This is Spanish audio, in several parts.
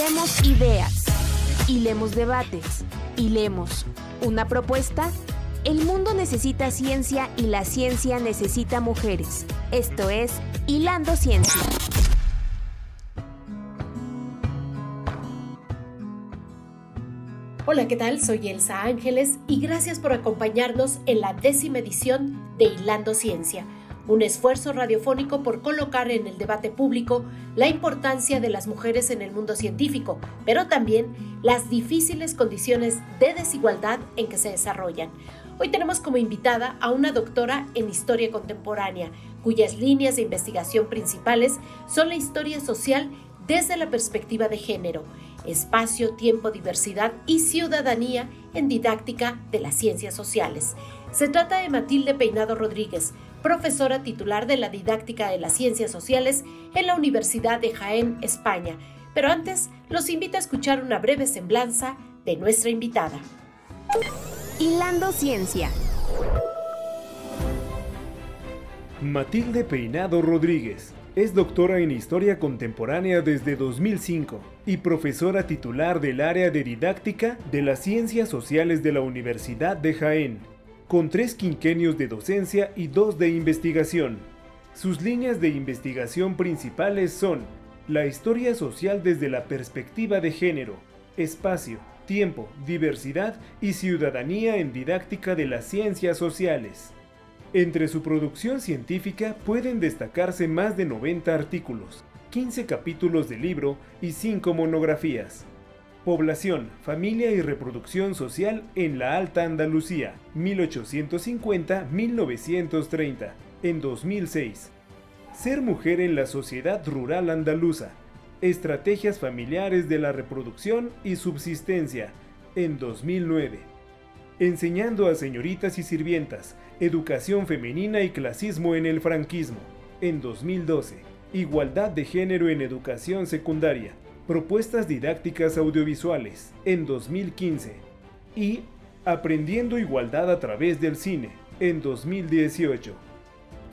Hilemos ideas, hilemos debates, hilemos una propuesta. El mundo necesita ciencia y la ciencia necesita mujeres. Esto es Hilando Ciencia. Hola, ¿qué tal? Soy Elsa Ángeles y gracias por acompañarnos en la décima edición de Hilando Ciencia, un esfuerzo radiofónico por colocar en el debate público la importancia de las mujeres en el mundo científico, pero también las difíciles condiciones de desigualdad en que se desarrollan. Hoy tenemos como invitada a una doctora en historia contemporánea, cuyas líneas de investigación principales son la historia social desde la perspectiva de género espacio, tiempo, diversidad y ciudadanía en didáctica de las ciencias sociales. Se trata de Matilde Peinado Rodríguez, profesora titular de la didáctica de las ciencias sociales en la Universidad de Jaén, España. Pero antes, los invito a escuchar una breve semblanza de nuestra invitada. Hilando Ciencia. Matilde Peinado Rodríguez es doctora en Historia Contemporánea desde 2005 y profesora titular del área de didáctica de las Ciencias Sociales de la Universidad de Jaén, con tres quinquenios de docencia y dos de investigación. Sus líneas de investigación principales son la historia social desde la perspectiva de género, espacio, tiempo, diversidad y ciudadanía en didáctica de las ciencias sociales. Entre su producción científica pueden destacarse más de 90 artículos, 15 capítulos de libro y 5 monografías. Población, familia y reproducción social en la Alta Andalucía, 1850-1930, en 2006. Ser mujer en la sociedad rural andaluza, estrategias familiares de la reproducción y subsistencia, en 2009. Enseñando a señoritas y sirvientas, Educación femenina y clasismo en el franquismo, en 2012. Igualdad de género en educación secundaria. Propuestas didácticas audiovisuales, en 2015. Y Aprendiendo Igualdad a través del cine, en 2018.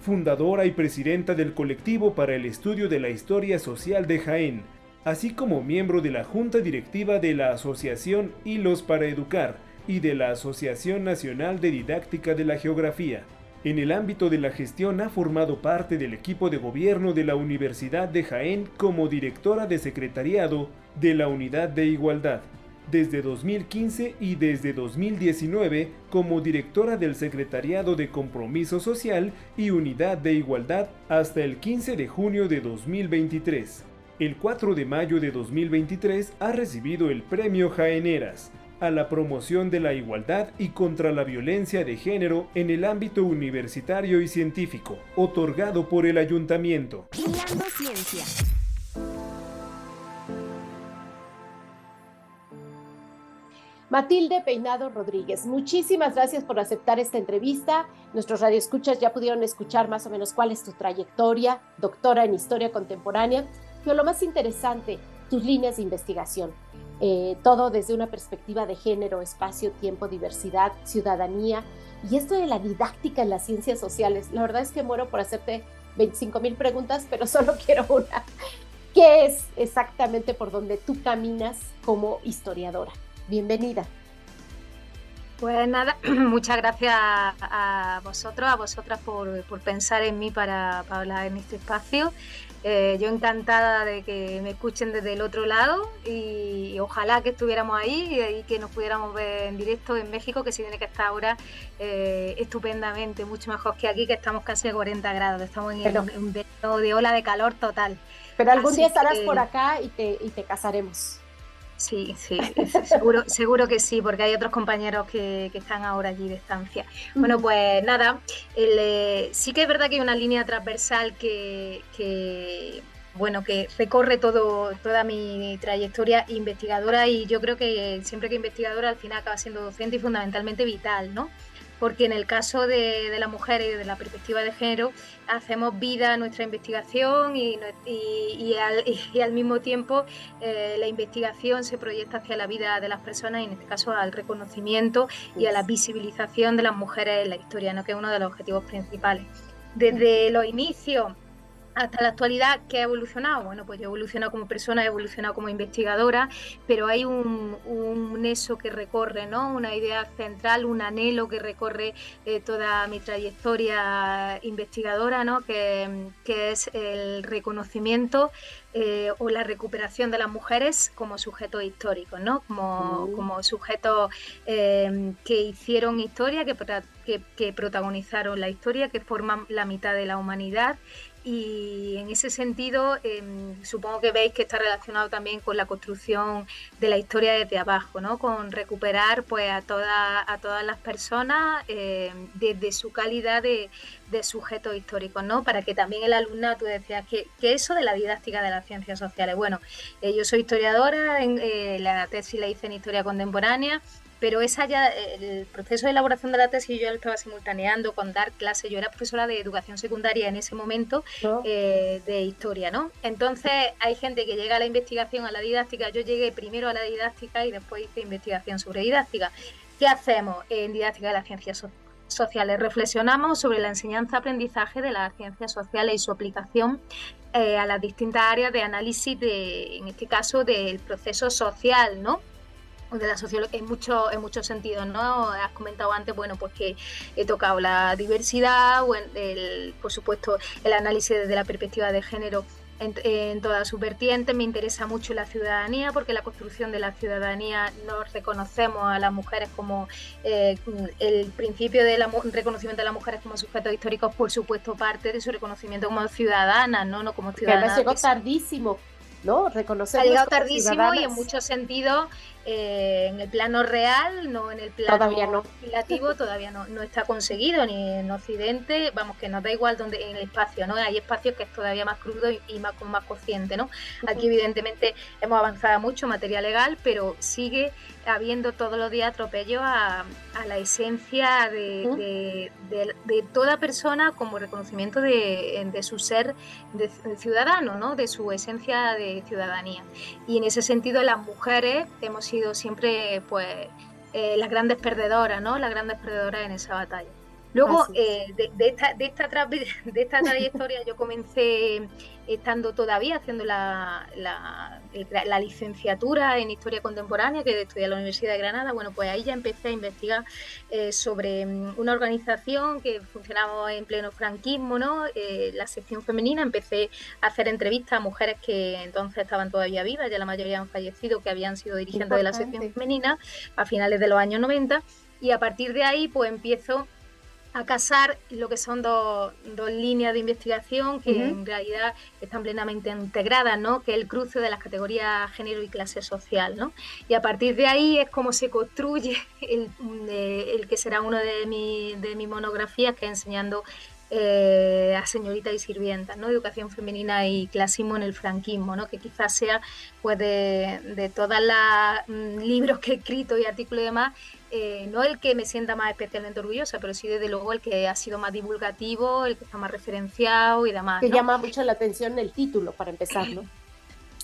Fundadora y presidenta del colectivo para el estudio de la historia social de Jaén, así como miembro de la Junta Directiva de la Asociación Hilos para Educar, y de la Asociación Nacional de Didáctica de la Geografía. En el ámbito de la gestión ha formado parte del equipo de gobierno de la Universidad de Jaén como directora de secretariado de la Unidad de Igualdad, desde 2015 y desde 2019 como directora del Secretariado de Compromiso Social y Unidad de Igualdad hasta el 15 de junio de 2023. El 4 de mayo de 2023 ha recibido el Premio Jaeneras, a la promoción de la igualdad y contra la violencia de género en el ámbito universitario y científico, otorgado por el ayuntamiento. Ciencia. Matilde Peinado Rodríguez, muchísimas gracias por aceptar esta entrevista. Nuestros radioescuchas ya pudieron escuchar más o menos cuál es tu trayectoria, doctora en historia contemporánea, pero lo más interesante, tus líneas de investigación. Eh, todo desde una perspectiva de género, espacio, tiempo, diversidad, ciudadanía y esto de la didáctica en las ciencias sociales. La verdad es que muero por hacerte 25 mil preguntas, pero solo quiero una. ¿Qué es exactamente por donde tú caminas como historiadora? Bienvenida. Pues nada, muchas gracias a vosotros, a vosotras por, por pensar en mí para, para hablar en este espacio eh, yo encantada de que me escuchen desde el otro lado y, ojalá que estuviéramos ahí y, que nos pudiéramos ver en directo en México, que sí tiene que estar ahora eh, estupendamente, mucho mejor que aquí, que estamos casi a 40 grados, estamos en, un de ola de calor total. Pero algún día estarás por acá y te, y te casaremos. Sí, sí, seguro, seguro que sí, porque hay otros compañeros que, están ahora allí de estancia. Bueno, pues nada, eh, sí que es verdad que hay una línea transversal que, bueno, que recorre todo, toda mi trayectoria investigadora y yo creo que siempre que investigadora al final acaba siendo docente y fundamentalmente vital, ¿no? Porque en el caso de, de la mujer y de la perspectiva de género hacemos vida a nuestra investigación y, al, mismo tiempo eh, la investigación se proyecta hacia la vida de las personas y en este caso al reconocimiento y a la visibilización de las mujeres en la historia, ¿no? que es uno de los objetivos principales. Desde los inicios hasta la actualidad, ¿qué ha evolucionado? Bueno, pues yo he evolucionado como persona, he evolucionado como investigadora, pero hay un, un eso que recorre, ¿no? Una idea central, un anhelo que recorre eh, toda mi trayectoria investigadora, ¿no? Que, que es el reconocimiento eh, o la recuperación de las mujeres como sujetos históricos, ¿no? Como, mm. como sujetos eh, que hicieron historia, que, que, que protagonizaron la historia, que forman la mitad de la humanidad y en ese sentido em, supongo que veis que está relacionado también con la construcción de la historia desde abajo, ¿no? con recuperar pues a, toda, a todas las personas em, desde su calidad de, de sujetos históricos, ¿no? para que también el alumnado, tú decías, que, que eso de la didáctica de las ciencias sociales, bueno, eh, yo soy historiadora, en, eh, la tesis la hice en historia contemporánea, pero esa ya, el proceso de elaboración de la tesis yo lo estaba simultaneando con dar clases, yo era profesora de educación secundaria en ese momento oh. eh, de historia, ¿no? Entonces hay gente que llega a la investigación, a la didáctica, yo llegué primero a la didáctica y después hice investigación sobre didáctica. ¿Qué hacemos en didáctica de las ciencias sociales? Reflexionamos sobre la enseñanza-aprendizaje de las ciencias sociales y su aplicación eh, a las distintas áreas de análisis, de, en este caso, del proceso social, ¿no? De la sociología en, mucho, en muchos sentidos, ¿no? Has comentado antes, bueno, pues que he tocado la diversidad, o el, por supuesto el análisis desde la perspectiva de género en, en todas sus vertientes. Me interesa mucho la ciudadanía, porque la construcción de la ciudadanía nos reconocemos a las mujeres como eh, el principio del reconocimiento de las mujeres como sujetos históricos, por supuesto, parte de su reconocimiento como ciudadanas, ¿no? No como ciudadanas. Que tardísimo, ¿no? Reconocer. Ha llegado tardísimo y en muchos sentidos eh, en el plano real, no en el plano todavía no. legislativo, todavía no, no, está conseguido, ni en Occidente, vamos, que nos da igual donde en el espacio, ¿no? Hay espacios que es todavía más crudo y, más con más consciente, ¿no? Aquí evidentemente hemos avanzado mucho en materia legal, pero sigue habiendo todos los días atropello a, la esencia de, toda persona como reconocimiento de, su ser de, ciudadano, ¿no? De su esencia de ciudadanía. Y en ese sentido las mujeres hemos sido siempre pues eh, las grandes perdedoras, ¿no? Las grandes perdedoras en esa batalla. Luego, eh, de, esta, de, esta de esta trayectoria yo comencé estando todavía haciendo la, la, licenciatura en Historia Contemporánea que estudié en la Universidad de Granada. Bueno, pues ahí ya empecé a investigar eh, sobre mm, una organización que funcionaba en pleno franquismo, ¿no? Eh, la sección femenina. Empecé a hacer entrevistas a mujeres que entonces estaban todavía vivas, ya la mayoría han fallecido, que habían sido dirigentes de la sección femenina a finales de los años 90. Y a partir de ahí, pues empiezo a casar lo que son dos, líneas de investigación que en realidad están plenamente integradas, ¿no? que es el cruce de las categorías género y clase social. ¿no? Y a partir de ahí es como se construye el, eh, el que será uno de, mi, de mis monografías, que es enseñando eh, a señoritas y sirvientas, ¿no? Educación femenina y clasismo en el franquismo, ¿no? Que quizás sea, pues, de, de todos los mm, libros que he escrito y artículos y demás, eh, no el que me sienta más especialmente orgullosa, pero sí desde luego el que ha sido más divulgativo, el que está más referenciado y demás. Que llama mucho la atención el título, para empezar, ¿no?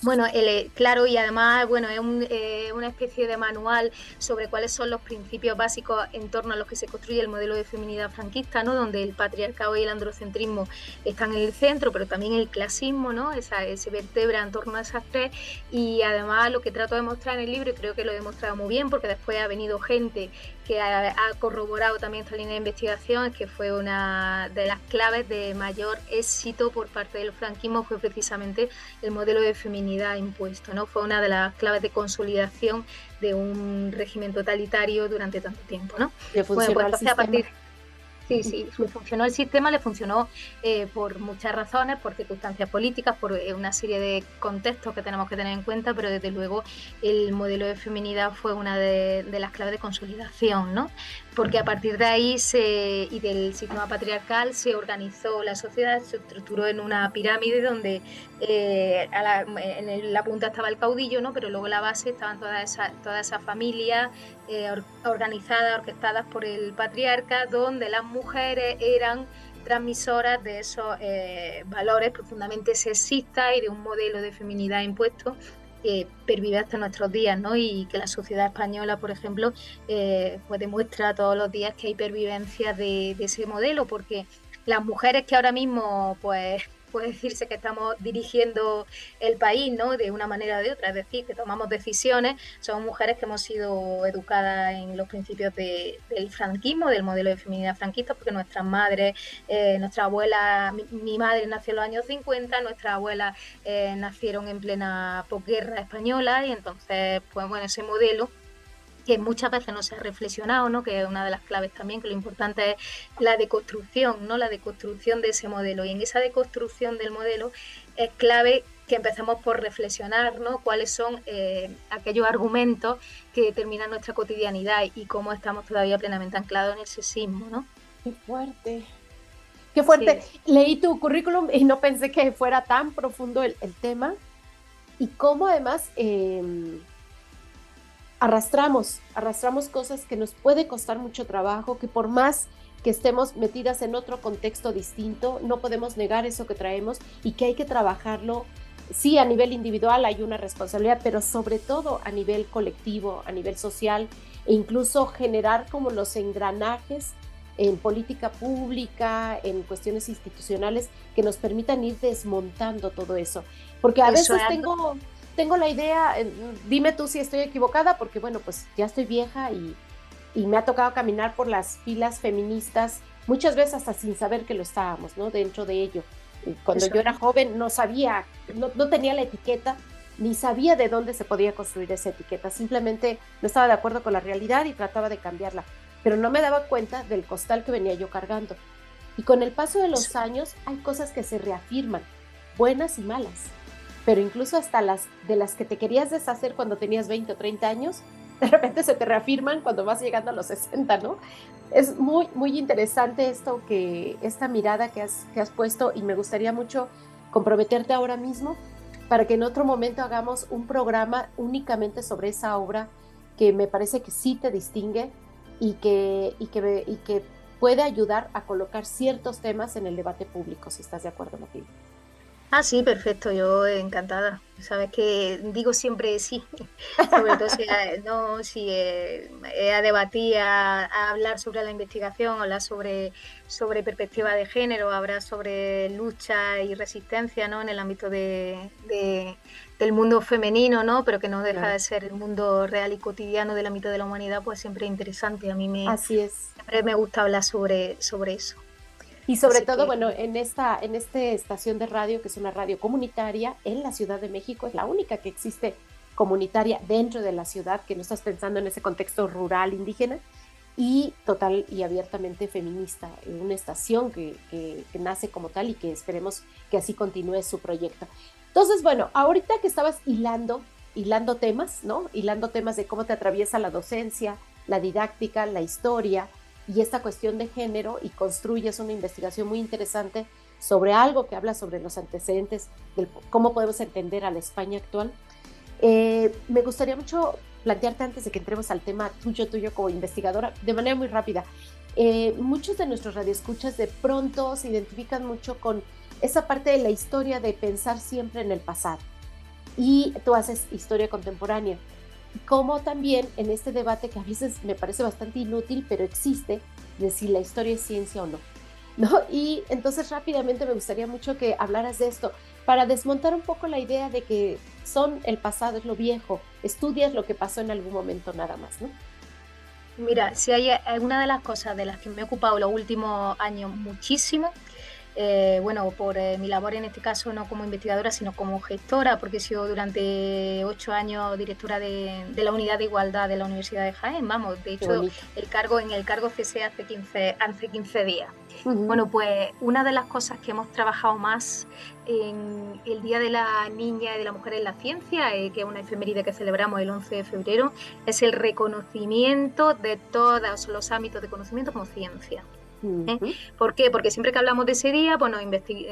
Bueno, el, claro, y además, bueno, es eh, una especie de manual sobre cuáles son los principios básicos en torno a los que se construye el modelo de feminidad franquista, ¿no? Donde el patriarcado y el androcentrismo están en el centro, pero también el clasismo, ¿no? Esa, se vertebra en torno a esas tres. Y además lo que trato de mostrar en el libro, y creo que lo he demostrado muy bien, porque después ha venido gente que ha, corroborado también esta línea de investigación, es que fue una de las claves de mayor éxito por parte del franquismo, fue precisamente el modelo de feminidad impuesto, ¿no? Fue una de las claves de consolidación de un régimen totalitario durante tanto tiempo, ¿no? Bueno, pues a partir Sí, sí, le funcionó el sistema, le funcionó eh, por muchas razones, por circunstancias políticas, por eh, una serie de contextos que tenemos que tener en cuenta, pero desde luego el modelo de feminidad fue una de, las claves de consolidación, ¿no? Porque a partir de ahí se, y del sistema patriarcal se organizó la sociedad, se estructuró en una pirámide donde eh, en la punta estaba el caudillo, ¿no? Pero luego en la base estaban todas esas toda esa familias organizadas, orquestadas por el patriarca, donde las mujeres eran transmisoras de esos eh, valores profundamente sexistas y de un modelo de feminidad impuesto que pervive hasta nuestros días, ¿no? Y que la sociedad española, por ejemplo, eh, pues demuestra todos los días que hay pervivencia de, ese modelo, porque las mujeres que ahora mismo, pues, puede decirse que estamos dirigiendo el país, ¿no? De una manera o de otra, es decir, que tomamos decisiones, somos mujeres que hemos sido educadas en los principios del franquismo, del modelo de feminidad franquista, porque nuestras madres, eh, nuestra abuela, mi, madre nació en los años 50, nuestras abuelas eh, nacieron en plena posguerra española y entonces, pues bueno, ese modelo que muchas veces no se ha reflexionado, ¿no? que es una de las claves también, que lo importante es la deconstrucción, ¿no? la deconstrucción de ese modelo. Y en esa deconstrucción del modelo es clave que empecemos por reflexionar ¿no? cuáles son eh, aquellos argumentos que determinan nuestra cotidianidad y cómo estamos todavía plenamente anclados en el sexismo. ¿no? Qué fuerte. Qué fuerte. Leí tu currículum y no pensé que fuera tan profundo el, tema. Y cómo además... Em, arrastramos, arrastramos cosas que nos puede costar mucho trabajo, que por más que estemos metidas en otro contexto distinto, no podemos negar eso que traemos y que hay que trabajarlo. Sí, a nivel individual hay una responsabilidad, pero sobre todo a nivel colectivo, a nivel social e incluso generar como los engranajes en política pública, en cuestiones institucionales que nos permitan ir desmontando todo eso. Porque a veces tengo, tengo la idea, dime tú si estoy equivocada, porque bueno, pues ya estoy vieja y, me ha tocado caminar por las filas feministas, muchas veces hasta sin saber que lo estábamos, ¿no? Dentro de ello. Cuando yo era joven no sabía, no, no, tenía la etiqueta, ni sabía de dónde se podía construir esa etiqueta, simplemente no estaba de acuerdo con la realidad y trataba de cambiarla, pero no me daba cuenta del costal que venía yo cargando. Y con el paso de los años hay cosas que se reafirman, buenas y malas pero incluso hasta las de las que te querías deshacer cuando tenías 20 o 30 años, de repente se te reafirman cuando vas llegando a los 60, ¿no? Es muy, muy interesante esto que, esta mirada que has, que has puesto y me gustaría mucho comprometerte ahora mismo para que en otro momento hagamos un programa únicamente sobre esa obra que me parece que sí te distingue y que, y que, y que puede ayudar a colocar ciertos temas en el debate público, si estás de acuerdo, Matilde. Ah, sí, perfecto, yo encantada. Sabes que digo siempre sí, sobre todo si, no, si eh, a debatir, a, hablar sobre la investigación, hablar sobre, sobre perspectiva de género, hablar sobre lucha y resistencia ¿no? en el ámbito de, del mundo femenino, ¿no? pero que no deja de ser el mundo real y cotidiano del ámbito de la humanidad, pues siempre es interesante. A mí me, Así es. siempre me gusta hablar sobre, sobre eso. Y sobre todo, bueno, en esta, en esta estación de radio, que es una radio comunitaria en la Ciudad de México, es la única que existe comunitaria dentro de la ciudad, que no estás pensando en ese contexto rural indígena, y total y abiertamente feminista, una estación que, que, nace como tal y que esperemos que así continúe su proyecto. Entonces, bueno, ahorita que estabas hilando, hilando temas, ¿no? Hilando temas de cómo te atraviesa la docencia, la didáctica, la historia, y esta cuestión de género y construyes una investigación muy interesante sobre algo que habla sobre los antecedentes, de cómo podemos entender a la España actual. Eh, me gustaría mucho plantearte antes de que entremos al tema tuyo, tuyo como investigadora, de manera muy rápida. Eh, muchos de nuestros radioescuchas de pronto se identifican mucho con esa parte de la historia de pensar siempre en el pasado. Y tú haces historia contemporánea como también en este debate que a veces me parece bastante inútil, pero existe, de si la historia es ciencia o no. ¿No? Y entonces rápidamente me gustaría mucho que hablaras de esto para desmontar un poco la idea de que son el pasado, es lo viejo, estudias lo que pasó en algún momento nada más, ¿no? Mira, si hay una de las cosas de las que me he ocupado los últimos años muchísimo eh, bueno, por eh, mi labor en este caso no como investigadora, sino como gestora, porque he sido durante ocho años directora de, la unidad de igualdad de la Universidad de Jaén. Vamos, de hecho, el cargo en el cargo cesé hace 15, hace 15 días. Bueno, pues una de las cosas que hemos trabajado más en el Día de la Niña y de la Mujer en la Ciencia, eh, que es una efeméride que celebramos el 11 de febrero, es el reconocimiento de todos los ámbitos de conocimiento como ciencia. ¿Eh? ¿Por qué? Porque siempre que hablamos de ese día, pues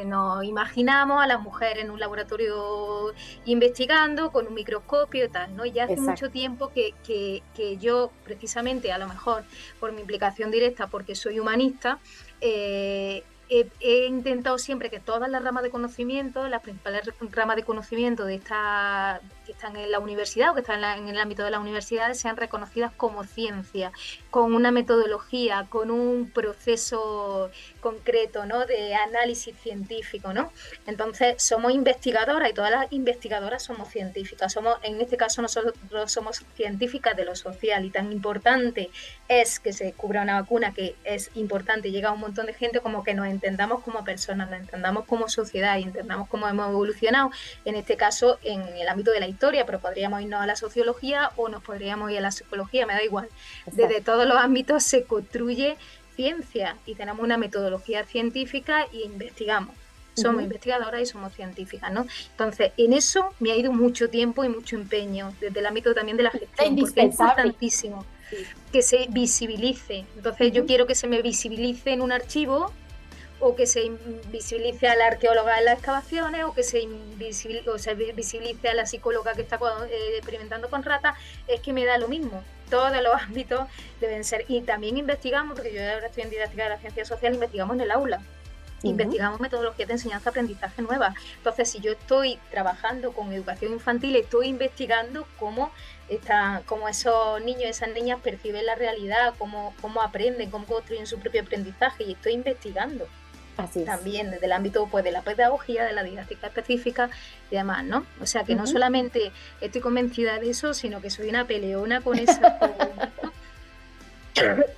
nos, imaginamos a las mujeres en un laboratorio investigando con un microscopio y tal, ¿no? Y ya hace mucho tiempo que, yo, precisamente, a lo mejor por mi implicación directa, porque soy humanista, eh, he, intentado siempre que todas las ramas de conocimiento, las principales ramas de conocimiento de esta que están en la universidad o que están en, el ámbito de las universidades sean reconocidas como ciencia, con una metodología, con un proceso concreto, ¿no? De análisis científico, ¿no? Entonces, somos investigadoras y todas las investigadoras somos científicas. Somos, en este caso, nosotros somos científicas de lo social y tan importante es que se cubra una vacuna, que es importante, llega a un montón de gente como que nos entendamos como personas, nos entendamos como sociedad y entendamos cómo hemos evolucionado, en este caso en el ámbito de la historia, pero podríamos irnos a la sociología o nos podríamos ir a la psicología, me da igual. Desde todos los ámbitos se construye ciencia y tenemos una metodología científica y investigamos. Somos investigadoras y somos científicas, ¿no? Entonces, en eso me ha ido mucho tiempo y mucho empeño, desde el ámbito también de la gestión, porque es importantísimo que se visibilice. Entonces, yo quiero que se me visibilice en un archivo o que se visibilice a la arqueóloga en las excavaciones, o que se, visibilice, a la psicóloga que está eh, experimentando con ratas, es que me da lo mismo. Todos los ámbitos deben ser. Y también investigamos, porque yo ahora estoy en didáctica de la ciencia social, investigamos en el aula. Investigamos metodologías de enseñanza-aprendizaje nuevas. Entonces, si yo estoy trabajando con educación infantil, estoy investigando cómo, está, cómo esos niños y esas niñas perciben la realidad, cómo, cómo aprenden, cómo construyen su propio aprendizaje, y estoy investigando también desde el ámbito pues, de la pedagogía, de la didáctica específica y demás, ¿no? O sea que no solamente estoy convencida de eso, sino que soy una peleona con esa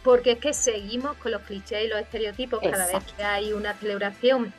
porque es que seguimos con los clichés y los estereotipos cada vez que hay una celebración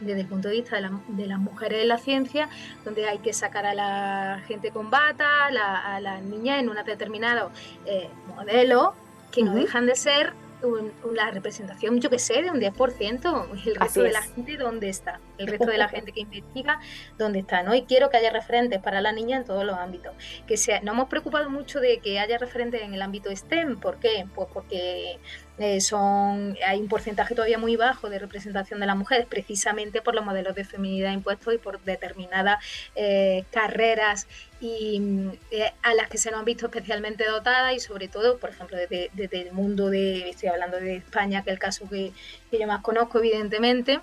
desde el punto de vista de, las mujeres en la ciencia, donde hay que sacar a la gente con bata, a las niñas en un determinado eh, modelo que no dejan de ser una representación, yo que sé, de un 10%. El resto de la gente, ¿dónde está? El resto de la gente que investiga, ¿dónde está? ¿no? Y quiero que haya referentes para la niña en todos los ámbitos. Que sea, no hemos preocupado mucho de que haya referentes en el ámbito STEM. ¿Por qué? Pues porque eh, son, hay un porcentaje todavía muy bajo de representación de las mujeres, precisamente por los modelos de feminidad impuestos y por determinadas eh, carreras y eh, a las que se nos han visto especialmente dotadas y sobre todo, por ejemplo, desde, el mundo de, estoy hablando de España, que es el caso que, yo más conozco, evidentemente,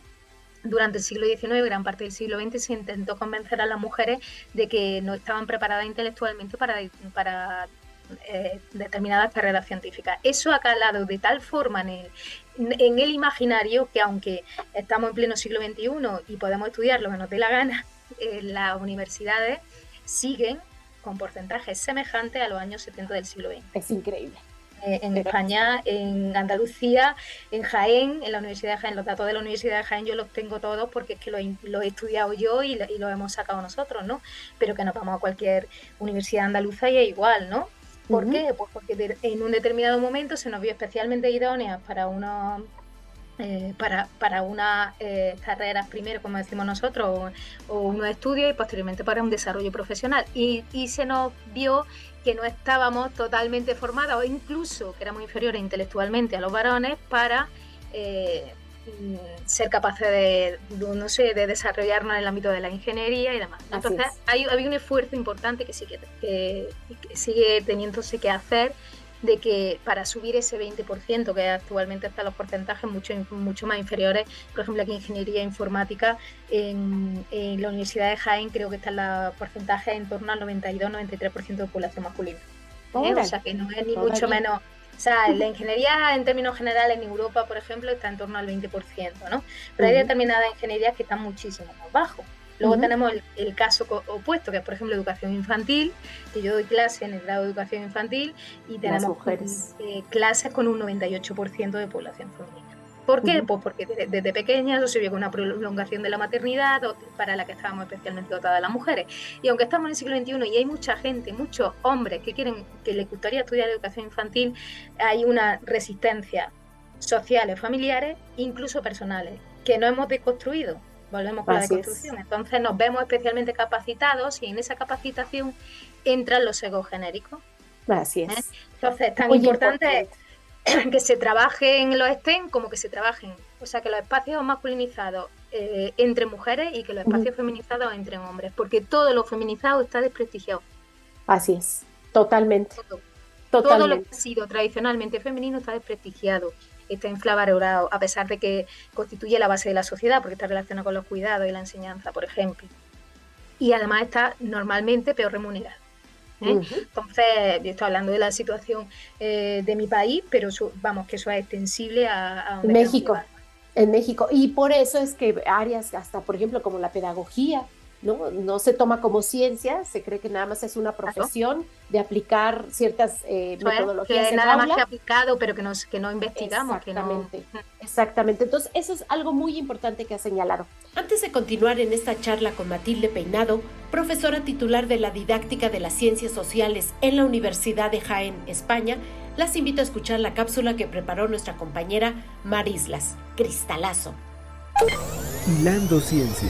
durante el siglo XIX y gran parte del siglo XX se intentó convencer a las mujeres de que no estaban preparadas intelectualmente para, para eh, determinadas carreras científicas. Eso ha calado de tal forma en el, en el imaginario que aunque estamos en pleno siglo XXI y podemos estudiar lo que nos dé la gana, en las universidades siguen con porcentajes semejantes a los años 70 del siglo XX. Es increíble. Eh, en España, en Andalucía, en Jaén, en la Universidad de Jaén, los datos de la Universidad de Jaén yo los tengo todos porque es que los lo he estudiado yo y, y los hemos sacado nosotros, ¿no? Pero que nos vamos a cualquier universidad andaluza y es igual, ¿no? ¿Por qué? Pues porque en un determinado momento se nos vio especialmente idóneas para unos eh, para, para unas eh, carreras primero, como decimos nosotros, o, unos estudios y posteriormente para un desarrollo profesional. Y, y, se nos vio que no estábamos totalmente formadas o incluso que éramos inferiores intelectualmente a los varones para eh, Mm, ser capaces de, no sé, de desarrollarnos en el ámbito de la ingeniería y demás. Entonces, hay, había un esfuerzo importante que sigue, que, sigue teniéndose que hacer de que para subir ese 20%, que actualmente están los porcentajes mucho, mucho más inferiores, por ejemplo, aquí ingeniería informática, en, la Universidad de Jaén creo que está el porcentaje en torno al 92-93% de población masculina. ¿Eh? O sea que no es ni mucho menos o sea, la ingeniería en términos generales en Europa, por ejemplo, está en torno al 20%, ¿no? Pero hay determinadas ingenierías que están muchísimo más bajo. Luego tenemos el, caso opuesto, que es, por ejemplo, educación infantil, que yo doy clase en el grado de educación infantil y tenemos eh, clases con un 98% de población femenina. ¿Por qué? Pues porque desde, pequeñas eso se vio con una prolongación de la maternidad para la que estábamos especialmente dotadas las mujeres. Y aunque estamos en el siglo XXI y hay mucha gente, muchos hombres que quieren, que les gustaría estudiar educación infantil, hay una resistencia sociales, familiares, incluso personales, que no hemos deconstruido. Volvemos con la deconstrucción. Entonces nos vemos especialmente capacitados y en esa capacitación entran los egos genéricos. Así es. ¿Eh? Entonces, tan importante que se trabaje en los STEM como que se trabajen, o sea, que los espacios masculinizados eh, entre mujeres y que los espacios feminizados entre hombres, porque todo lo feminizado está desprestigiado. Así es, totalmente. Todo, lo que ha sido tradicionalmente femenino está desprestigiado, está inflavalorado, a pesar de que constituye la base de la sociedad, porque está relacionado con los cuidados y la enseñanza, por ejemplo. y además está normalmente peor remunerado. ¿eh? Entonces, yo estoy hablando de la situación eh, de mi país, pero vamos, que eso es extensible a, México. En México. Y por eso es que áreas, hasta por ejemplo, como la pedagogía, ¿no? No se toma como ciencia, se cree que nada más es una profesión de aplicar ciertas eh, metodologías. Que nada más que aplicado, pero que no, que no investigamos. Exactamente, exactamente. Entonces, eso es algo muy importante que ha señalado. Antes de continuar en esta charla con Matilde Peinado, profesora titular de la didáctica de las ciencias sociales en la Universidad de Jaén, España, las invito a escuchar la cápsula que preparó nuestra compañera Marislas, Cristalazo. Hilando Ciencia